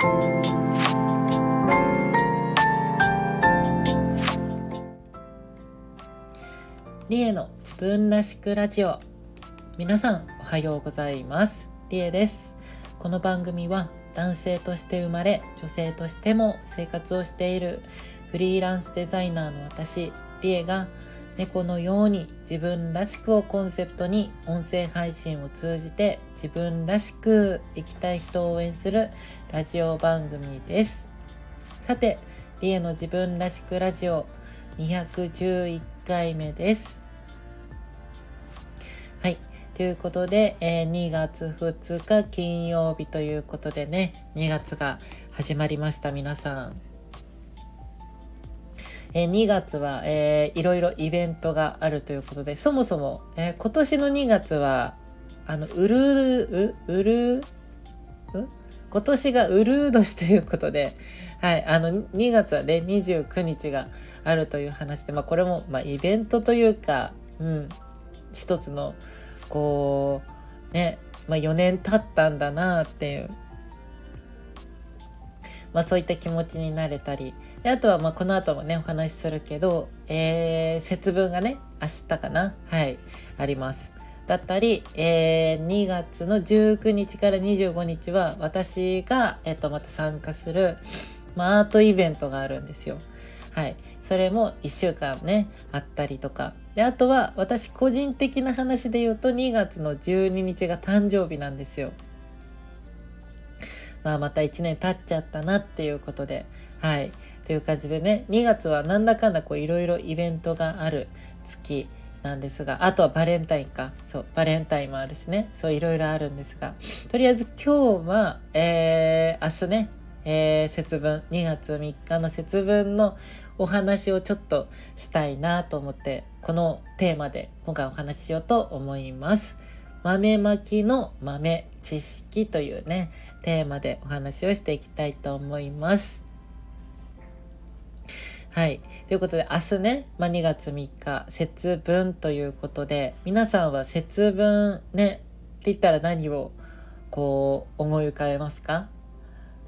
リエの自分らしくラジオ。皆さんおはようございます。リエです。この番組は男性として生まれ女性としても生活をしているフリーランスデザイナーの私リエが猫のように自分らしくをコンセプトに音声配信を通じて自分らしく生きたい人を応援するラジオ番組です。さて、リエの自分らしくラジオ211回目です。はい。ということで、えー、2月2日金曜日ということでね、2月が始まりました皆さん。えー、2月は、えー、いろいろイベントがあるということで、そもそも、えー、今年の2月は、あの、うるう、うる、う？今年がうるう年ということで、はい、あの、2月はね、29日があるという話で、まあ、これも、まあ、イベントというか、うん、一つの、こう、ね、まあ、4年経ったんだなっていう、まあそういった気持ちになれたり、であとはまあこの後もね、お話しするけど、えー、節分がね、明日かなはい、あります。だったり、えー、2月の19日から25日は私が、えっ、と、また参加する、まあ、アートイベントがあるんですよ。はい。それも1週間ね、あったりとか。で、あとは私個人的な話で言うと2月の12日が誕生日なんですよ。まあ、また1年経っちゃったなっていうことで、はい。という感じでね、2月はなんだかんだこういろいろイベントがある月なんですが、あとはバレンタインか。そう、バレンタインもあるしね。そういろいろあるんですが、とりあえず今日は、えー、明日ね、えー、節分、2月3日の節分のお話をちょっとしたいなと思って、このテーマで今回お話ししようと思います。豆まきの豆知識というね、テーマでお話をしていきたいと思います。はい。ということで、明日ね、まあ、2月3日、節分ということで、皆さんは節分ね、って言ったら何をこう思い浮かべますか？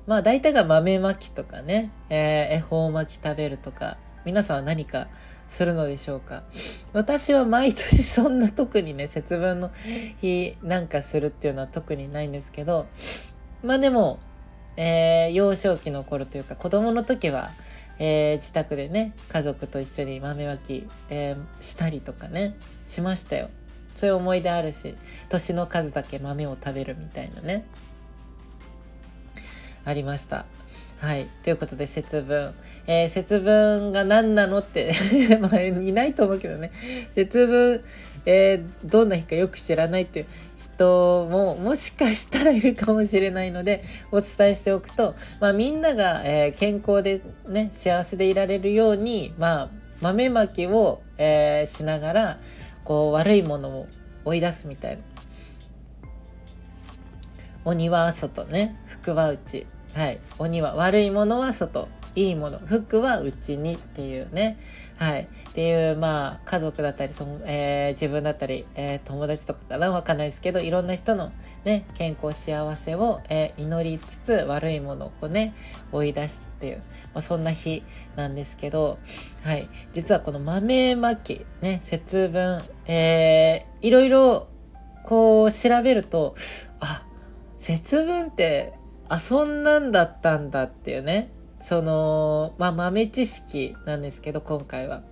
まあ大体が豆まきとかね、えー、恵方巻き食べるとか、皆さんは何かするのでしょうか？私は毎年そんな特にね、節分の日なんかするっていうのは特にないんですけど、まあでも、えー、幼少期の頃というか子供の時は、えー、自宅でね、家族と一緒に豆まき、えー、したりとかね、しましたよ。そういう思い出あるし、年の数だけ豆を食べるみたいなね。ありました。はい。ということで、節分。えー、節分が何なのって まあ、いないと思うけどね。節分、えー、どんな日かよく知らないっていう人も、もしかしたらいるかもしれないので、お伝えしておくと、まあ、みんなが、えー、健康でね、幸せでいられるように、まあ、豆まきを、えー、しながら、こう、悪いものを追い出すみたいな。鬼は外ね、福は内。はい。鬼は悪いものは外。いいもの。服は内にっていうね。はい。っていう、まあ、家族だったり、とえー、自分だったり、えー、友達とかかなわかんないですけど、いろんな人のね、健康幸せを、えー、祈りつつ、悪いものをこうね、追い出すっていう、まあ、そんな日なんですけど、はい。実はこの豆まき、ね、節分、えー、いろいろ、こう、調べると、あ、節分ってあ、そんなんだったんだっていうね。その、まあ、豆知識なんですけど、今回は。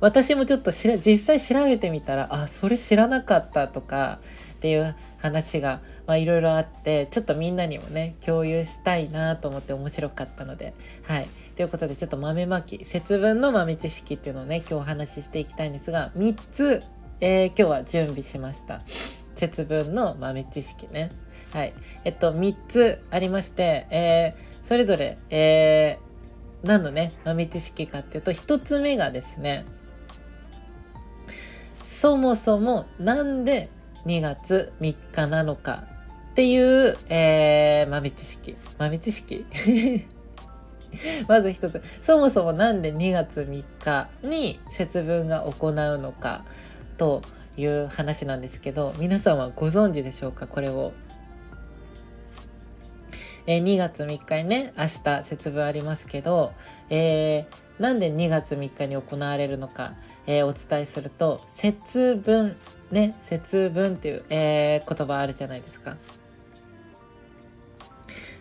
私もちょっとしら実際調べてみたら、あ、それ知らなかったとかっていう話が、まあ、いろいろあって、ちょっとみんなにもね、共有したいなと思って面白かったので、はい。ということで、ちょっと豆まき、節分の豆知識っていうのをね、今日お話ししていきたいんですが、3つ、えー、今日は準備しました。節分の豆知識ね。はい。えっと、3つありまして、えー、それぞれ、えー、何のね、豆知識かっていうと、1つ目がですね、そもそもなんで2月3日なのかっていう、えー、豆知識。豆知識？まず一つ。そもそもなんで2月3日に節分が行うのかという話なんですけど、皆さんはご存知でしょうか？これを。えー、2月3日にね、明日節分ありますけど、えー、なんで2月3日に行われるのか、えー、お伝えすると、節分、ね、節分っていう、えー、言葉あるじゃないですか。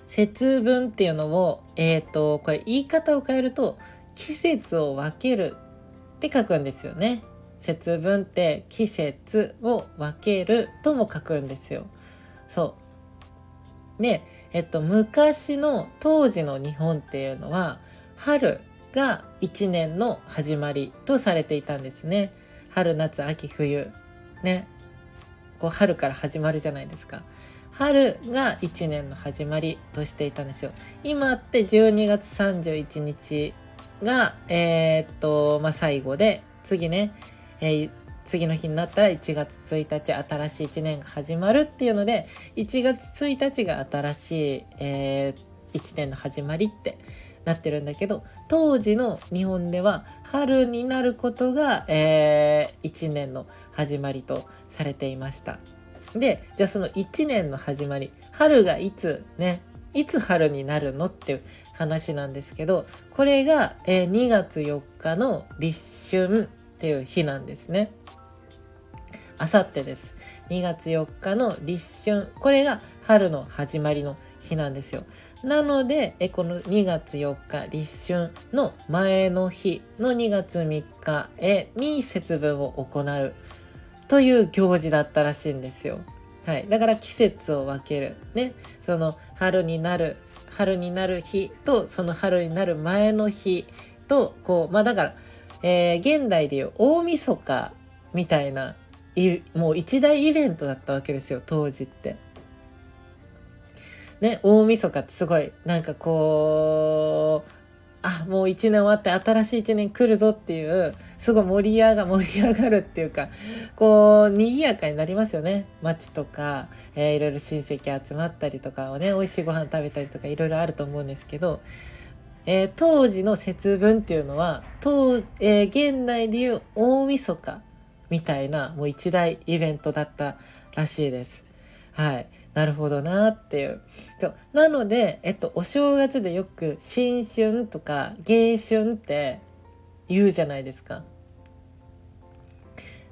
節分っていうのを、えっ、ー、と、これ言い方を変えると、季節を分けるって書くんですよね。節分って季節を分けるとも書くんですよ。そう。で、えっと、昔の当時の日本っていうのは、春が一年の始まりとされていたんですね。春、夏、秋、冬。ね。こう、春から始まるじゃないですか。春が1年の始まりとしていたんですよ。今って12月31日が、えー、っと、まあ、最後で、次ね、えー、次の日になったら1月1日新しい1年が始まるっていうので、1月1日が新しい、えー、1年の始まりってなってるんだけど、当時の日本では春になることが、えー、1年の始まりとされていました。で、じゃあその1年の始まり、春がいつね、いつ春になるのっていう話なんですけど、これが、えー、2月4日の立春っていう日なんですね。あさってです。2月4日の立春。これが春の始まりの日なんですよ。なので、えこの2月4日立春の前の日の2月3日へに節分を行うという行事だったらしいんですよ。はい。だから季節を分ける。ね。その春になる、春になる日と、その春になる前の日と、こう、まあだから、えー、現代でいう大晦日みたいな、もう一大イベントだったわけですよ、当時って。ね、大晦日ってすごい、なんかこう、あ、もう一年終わって新しい一年来るぞっていう、すごい盛り上が、盛り上がるっていうか、こう、賑やかになりますよね。街とか、えー、いろいろ親戚集まったりとかをね、美味しいご飯食べたりとかいろいろあると思うんですけど、えー、当時の節分っていうのは、当、えー、現代でいう大晦日みたいな、もう一大イベントだったらしいです。はい。なるほどなっていう。そうなので、えっと、お正月でよく新春とか迎春って言うじゃないですか。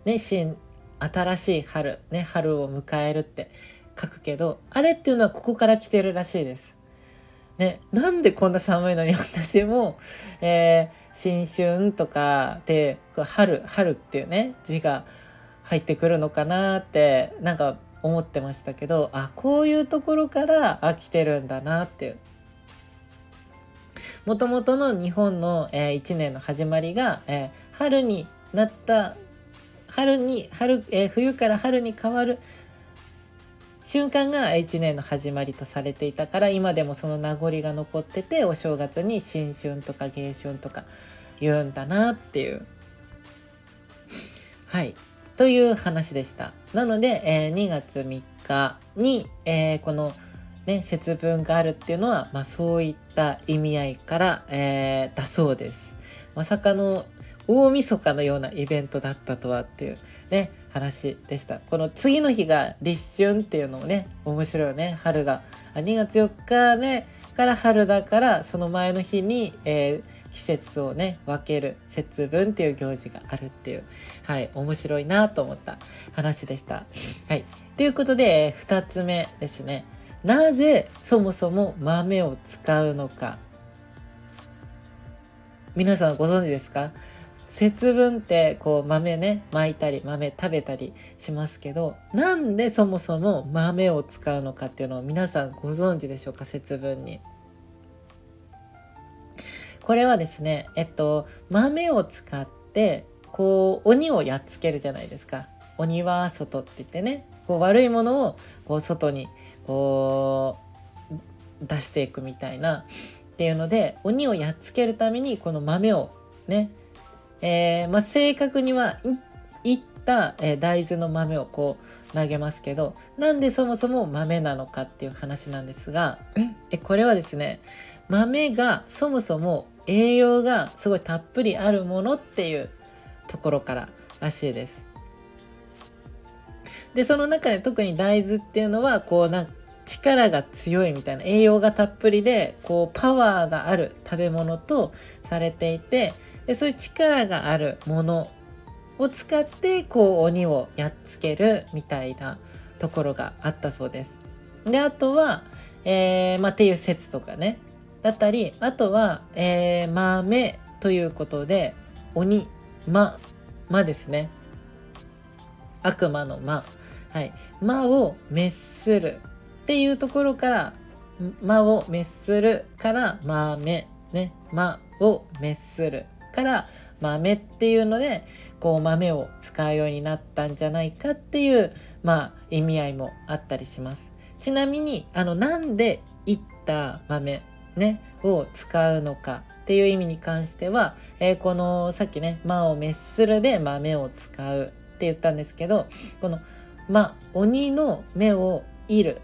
ね、新、新しい春、ね、春を迎えるって書くけど、あれっていうのはここから来てるらしいです。ね、なんでこんな寒いのに私も、えー、新春とかで、春、春っていうね、字が入ってくるのかなって、なんか思ってましたけどあこういうところから飽きてるんだなっていう。もともとの日本の、えー、1年の始まりが、えー、春になった春に春、えー、冬から春に変わる瞬間が1年の始まりとされていたから今でもその名残が残っててお正月に新春とか迎春とか言うんだなっていうはいという話でした。なので、えー、2月3日に、えー、この、ね、節分があるっていうのは、まあ、そういった意味合いから、えー、だそうです。まさかの大晦日のようなイベントだったとはっていうね、話でした。この次の日が立春っていうのもね、面白いよね。春が。2月4日ね、から春だから、その前の日に、えー、季節をね、分ける節分っていう行事があるっていう、はい、面白いなと思った話でした。はい。ということで、二つ目ですね。なぜそもそも豆を使うのか。皆さんご存知ですか？節分ってこう豆ね巻いたり豆食べたりしますけどなんでそもそも豆を使うのかっていうのを皆さんご存知でしょうか節分に。これはですねえっと豆を使ってこう鬼をやっつけるじゃないですか。鬼は外って言ってねこう悪いものをこう外にこう出していくみたいなっていうので鬼をやっつけるためにこの豆をねえー、まあ、正確にはいった、えー、大豆の豆をこう投げますけど、なんでそもそも豆なのかっていう話なんですが、え？これはですね、豆がそもそも栄養がすごいたっぷりあるものっていうところかららしいです。で、その中で特に大豆っていうのは、こうな、力が強いみたいな栄養がたっぷりでこうパワーがある食べ物とされていてでそういう力があるものを使ってこう鬼をやっつけるみたいなところがあったそうです。であとは、えー、まあ、っていう説とかね。だったりあとは、えー、豆ということで鬼魔魔ですね。悪魔の魔はい。魔を滅するっていうところから魔を滅するから豆ね。魔を滅する。から豆っていうのでこう豆を使うようになったんじゃないかっていうまあ意味合いもあったりします。ちなみにあのなんでいった豆ねを使うのかっていう意味に関しては、えー、このさっきね「魔を滅する」で豆を使うって言ったんですけどこの「魔」鬼の目をいる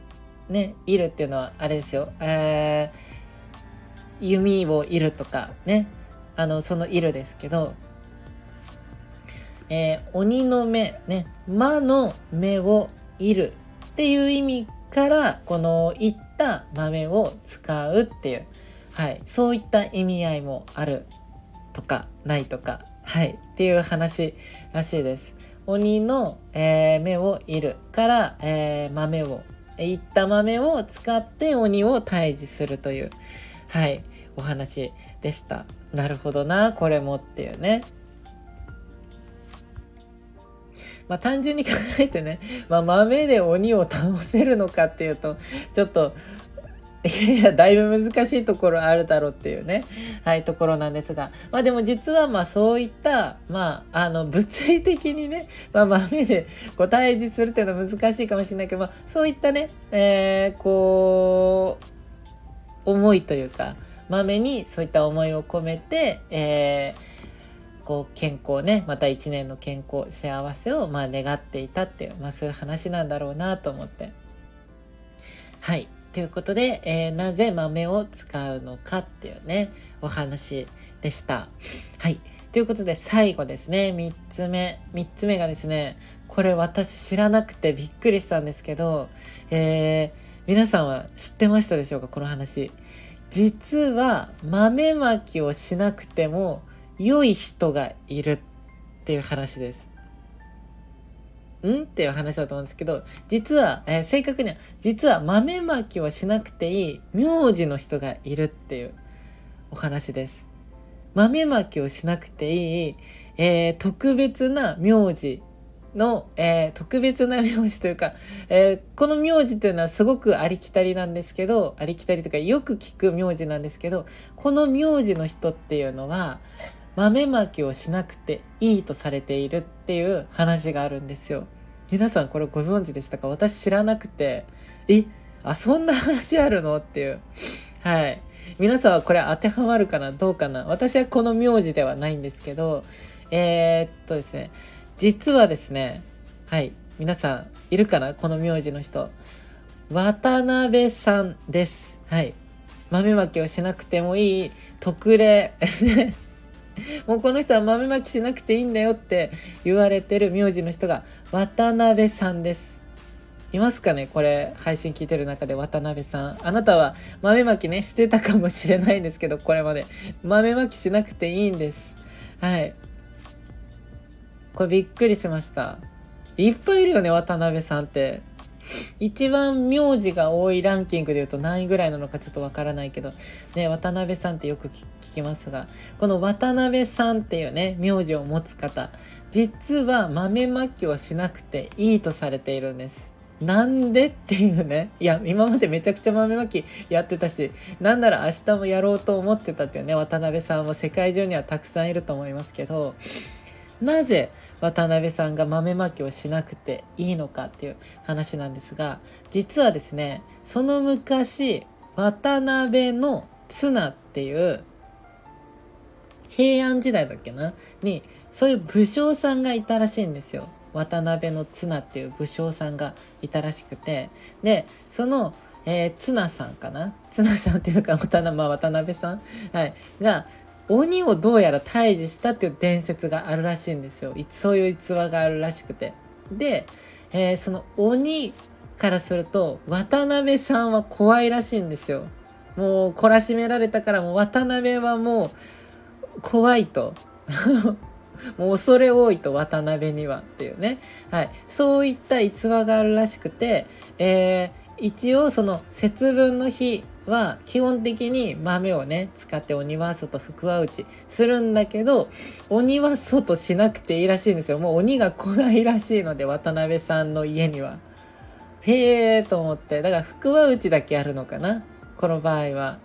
ねいるっていうのはあれですよ。えー、弓をいるとかね。あの、そのいるですけど、えー、鬼の目、ね、魔の目をいるっていう意味から、このいった豆を使うっていう、はい、そういった意味合いもあるとか、ないとか、はい、っていう話らしいです。鬼の、えー、目をいるから、えー、豆を、いった豆を使って鬼を退治するという、はい、お話でした。なるほどな、これもっていうね。まあ単純に考えてね、まあ豆で鬼を倒せるのかっていうと、ちょっと、いやいや、だいぶ難しいところあるだろうっていうね、はい、ところなんですが。まあでも実はまあそういった、まあ、あの、物理的にね、まあ豆でこう対峙するっていうのは難しいかもしれないけど、まあそういったね、えー、こう、思いというか、豆にそういった思いを込めて、えー、こう健康ねまた一年の健康幸せをまあ願っていたっていう、まあ、そういう話なんだろうなと思って。はい。ということで、えー、なぜ豆を使うのかっていうねお話でした。はい。ということで最後ですね。3つ目3つ目がですねこれ私知らなくてびっくりしたんですけど、えー、皆さんは知ってましたでしょうか？この話。実は豆まきをしなくても良い人がいるっていう話です。ん？っていう話だと思うんですけど、実は、えー、正確には、実は豆まきをしなくていい名字の人がいるっていうお話です。豆まきをしなくていい、えー、特別な名字の、えー、特別な名字というか、えー、この名字というのはすごくありきたりなんですけど、ありきたりというかよく聞く名字なんですけど、この名字の人っていうのは、豆まきをしなくていいとされているっていう話があるんですよ。皆さんこれご存知でしたか？私知らなくて、え、あ、そんな話あるの？っていう。はい。皆さんはこれ当てはまるかな？どうかな？私はこの名字ではないんですけど、えー、っとですね、実はですね、はい、皆さんいるかな？この名字の人。渡辺さんです。はい。豆まきをしなくてもいい特例。もうこの人は豆まきしなくていいんだよって言われてる名字の人が渡辺さんです。いますかね？これ配信聞いてる中で渡辺さん。あなたは豆まきねしてたかもしれないんですけど、これまで。豆まきしなくていいんです。はい。これびっくりしました。いっぱいいるよね、渡辺さんって。一番名字が多いランキングで言うと何位ぐらいなのかちょっとわからないけど、ね、渡辺さんってよく聞きますが、この渡辺さんっていうね、名字を持つ方、実は豆まきをしなくていいとされているんです。なんでっていうね。いや、今までめちゃくちゃ豆まきやってたし、なんなら明日もやろうと思ってたっていうね、渡辺さんも世界中にはたくさんいると思いますけど、なぜ渡辺さんが豆まきをしなくていいのかっていう話なんですが実はですねその昔渡辺の綱っていう平安時代だっけな？にそういう武将さんがいたらしいんですよ。渡辺の綱っていう武将さんがいたらしくてでその、えー、綱さんかな？綱さんっていうか渡,、まあ、渡辺さん、はい、が鬼をどうやら退治したっていう伝説があるらしいんですよ。そういう逸話があるらしくて。で、えー、その鬼からすると渡辺さんは怖いらしいんですよ。もう懲らしめられたからもう渡辺はもう怖いと。もう恐れ多いと渡辺にはっていうね。はい。そういった逸話があるらしくて、えー、一応その節分の日は基本的に豆をね、使って鬼は外、福は内するんだけど、鬼は外しなくていいらしいんですよ。もう鬼が来ないらしいので、渡辺さんの家には。へえと思って。だから福は内だけあるのかな。この場合は。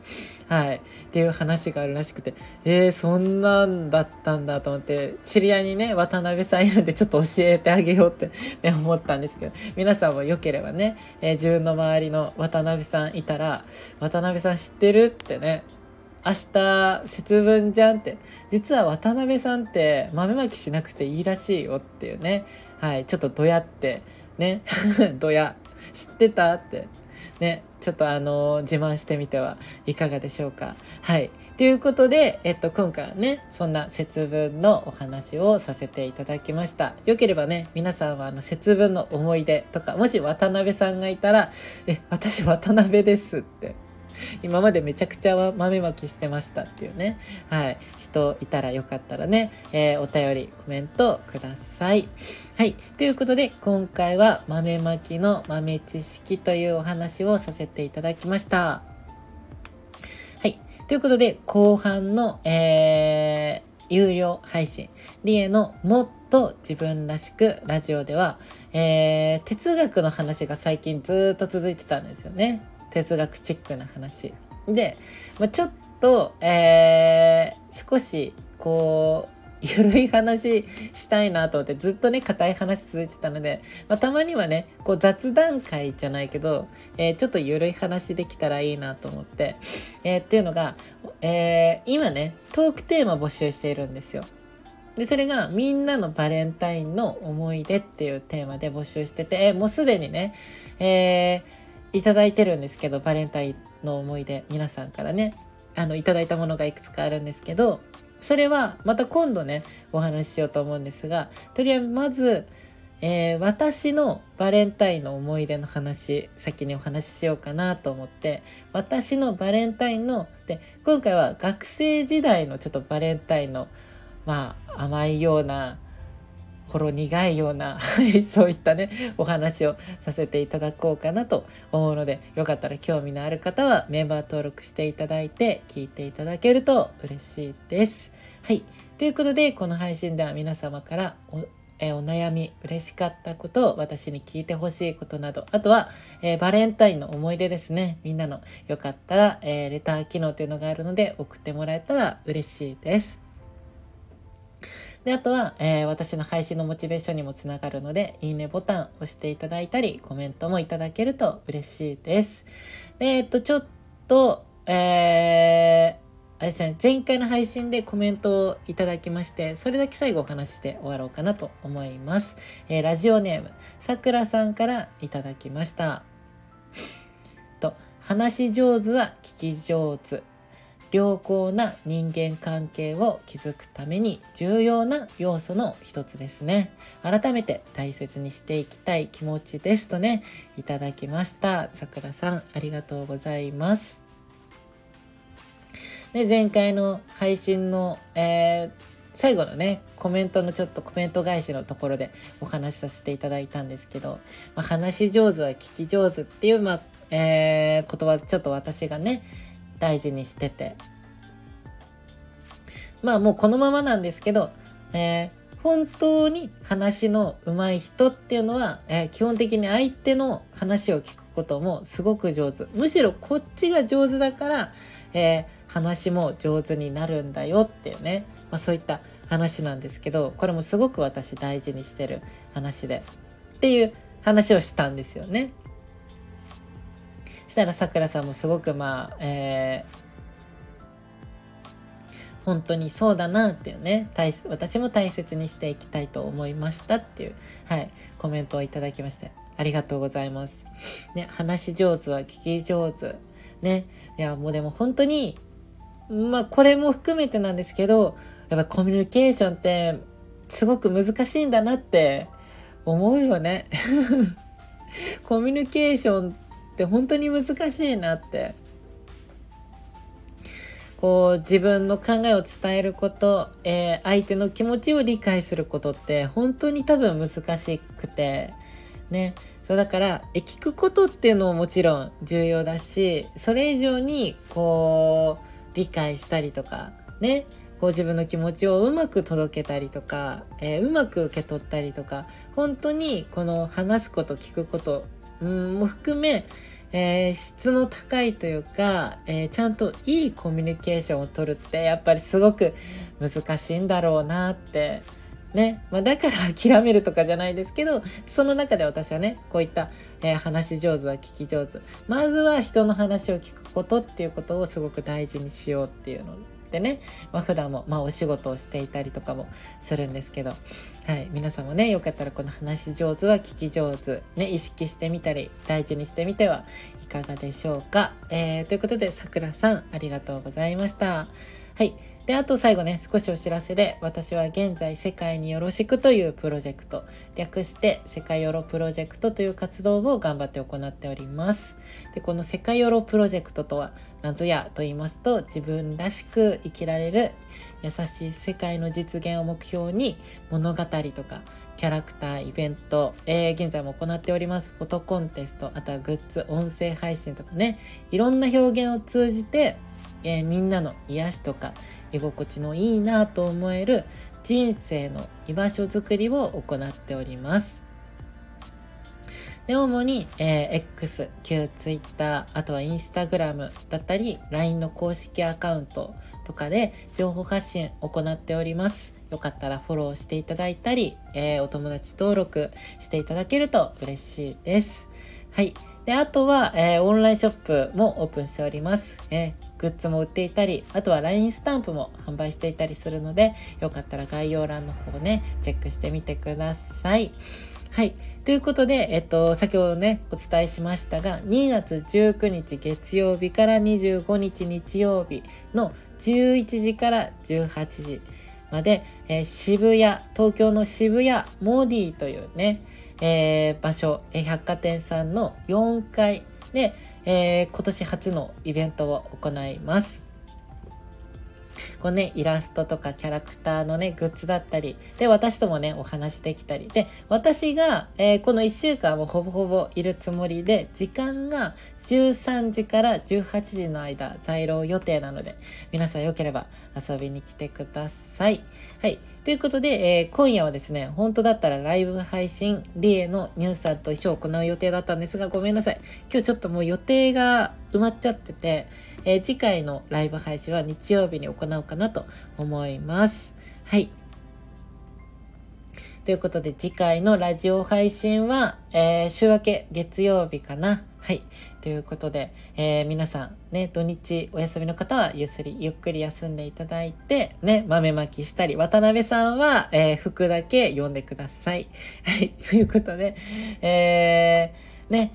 はい。っていう話があるらしくて、えー、そんなんだったんだと思って、知り合いにね、渡辺さんいるんでちょっと教えてあげようって、ね、思ったんですけど、皆さんも良ければね、えー、自分の周りの渡辺さんいたら、渡辺さん知ってるってね、明日節分じゃんって実は渡辺さんって豆まきしなくていいらしいよっていうねはいちょっとどやってね どや知ってたってね、ちょっとあの自慢してみてはいかがでしょうか。はい。ということで、えっと、今回はね、そんな節分のお話をさせていただきました。よければね、皆さんはあの節分の思い出とか、もし渡辺さんがいたら、え、私渡辺ですって今までめちゃくちゃ豆まきしてましたっていうね、はい、人いたらよかったらね、えー、お便り、コメントください。はい。ということで、今回は豆まきの豆知識というお話をさせていただきました。はい。ということで、後半の、えー、有料配信、リエのもっと自分らしくラジオでは、えー、哲学の話が最近ずっと続いてたんですよね。哲学チックな話。で、まあ、ちょっと、えー、少し、こう、ゆるい話したいなと思ってずっとね、硬い話続いてたので、まあ、たまにはね、こう雑談会じゃないけど、えー、ちょっとゆるい話できたらいいなと思って、えー、っていうのが、えー、今ね、トークテーマ募集しているんですよ。で、それがみんなのバレンタインの思い出っていうテーマで募集してて、えもうすでにね、えー、いただいてるんですけど、バレンタインの思い出、皆さんからね、あの、いただいたものがいくつかあるんですけど、それはまた今度ね、お話ししようと思うんですが、とりあえずまず、えー、私のバレンタインの思い出の話、先にお話ししようかなと思って、私のバレンタインの、で、今回は学生時代のちょっとバレンタインの、まあ、甘いような、ほろ苦いような そういったね、お話をさせていただこうかなと思うので、よかったら興味のある方はメンバー登録していただいて聞いていただけると嬉しいです。はい。ということで、この配信では皆様からおえお悩み、嬉しかったことを、私に聞いてほしいことなど、あとは、えー、バレンタインの思い出ですね。みんなのよかったら、えー、レター機能というのがあるので送ってもらえたら嬉しいです。で、あとは、えー、私の配信のモチベーションにもつながるので、いいねボタン押していただいたり、コメントもいただけると嬉しいです。で、えっと、ちょっと、えー、あれですね、前回の配信でコメントをいただきまして、それだけ最後お話しして終わろうかなと思います。えー、ラジオネーム、さくらさんからいただきました。と、話し上手は聞き上手。良好な人間関係を築くために重要な要素の一つですね。改めて大切にしていきたい気持ちですとね、いただきました。さくらさん、ありがとうございます。で、前回の配信の、えー、最後のね、コメントのちょっとコメント返しのところでお話しさせていただいたんですけど、まあ、話し上手は聞き上手っていう、まあ、えー、言葉ちょっと私がね、大事にしてて。まあもうこのままなんですけど、えー、本当に話の上手い人っていうのは、えー、基本的に相手の話を聞くこともすごく上手。むしろこっちが上手だから、えー、話も上手になるんだよっていうね、まあ、そういった話なんですけど、これもすごく私大事にしてる話で、っていう話をしたんですよね。したらさくらさんもすごくまあ、えー、本当にそうだなっていうね、私も大切にしていきたいと思いましたっていう、はい、コメントをいただきまして、ありがとうございます。ね、話し上手は聞き上手。ね、いや、もうでも本当に、まあ、これも含めてなんですけど、やっぱコミュニケーションってすごく難しいんだなって思うよね。コミュニケーションって本当に難しいなって。こう自分の考えを伝えること、えー、相手の気持ちを理解することって本当に多分難しくてね。そうだから聞くことっていうのももちろん重要だしそれ以上にこう理解したりとかね。こう自分の気持ちをうまく届けたりとか、えー、うまく受け取ったりとか本当にこの話すこと聞くことうんも含めえー、質の高いというか、えー、ちゃんといいコミュニケーションを取るってやっぱりすごく難しいんだろうなってね。まあ、だから諦めるとかじゃないですけど、その中で私はね、こういった、えー、話し上手は聞き上手。まずは人の話を聞くことっていうことをすごく大事にしようっていうのでね、まあ、普段も、まあ、お仕事をしていたりとかもするんですけど、はい、皆さんもね、よかったらこの話し上手は聞き上手、ね、意識してみたり、大事にしてみてはいかがでしょうか。えー、ということで、さくらさん、ありがとうございました。はい。で、あと最後ね、少しお知らせで、私は現在世界によろしくというプロジェクト、略して世界よろプロジェクトという活動を頑張って行っております。で、この世界よろプロジェクトとは何ぞやと言いますと、自分らしく生きられる優しい世界の実現を目標に物語とかキャラクター、イベント、えー、現在も行っております。フォトコンテスト、あとはグッズ、音声配信とかね、いろんな表現を通じて、えー、みんなの癒しとか居心地のいいなと思える人生の居場所づくりを行っております。で、主に、えー、X、旧 Twitter、あとは Instagram だったり、LINE の公式アカウントとかで情報発信行っております。よかったらフォローしていただいたり、えー、お友達登録していただけると嬉しいです。はい。で、あとは、えー、オンラインショップもオープンしております。えーグッズも売っていたり、あとは LINE スタンプも販売していたりするので、よかったら概要欄の方ね、チェックしてみてください。はい。ということで、えっと、先ほどね、お伝えしましたが、2月19日月曜日から25日日曜日の11時から18時まで、えー、渋谷、東京の渋谷モディというね、えー、場所、え、百貨店さんの4階で、え、今年初のイベントを行います。こうね、イラストとかキャラクターのね、グッズだったり、で、私ともね、お話できたり、で、私が、えー、この1週間もほぼほぼいるつもりで、時間が13時から18時の間、在廊予定なので、皆さんよければ遊びに来てください。はい。ということで、えー、今夜はですね、本当だったらライブ配信、リエのニュースさんと一緒を行う予定だったんですが、ごめんなさい。今日ちょっともう予定が埋まっちゃってて、えー、次回のライブ配信は日曜日に行おうかなと思います。はい。ということで次回のラジオ配信は、えー、週明け月曜日かな。はい。ということで、えー、皆さんね、土日お休みの方はゆすり、ゆっくり休んでいただいて、ね、豆まきしたり、渡辺さんは、えー、服だけ読んでください。はい。ということで、えー、ね、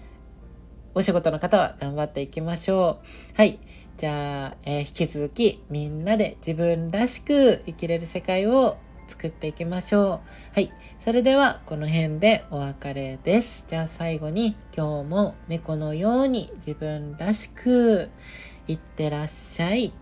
お仕事の方は頑張っていきましょう。はい。じゃあ、えー、引き続きみんなで自分らしく生きれる世界を作っていきましょう。はい。それでは、この辺でお別れです。じゃあ最後に、今日も猫のように自分らしく、いってらっしゃい。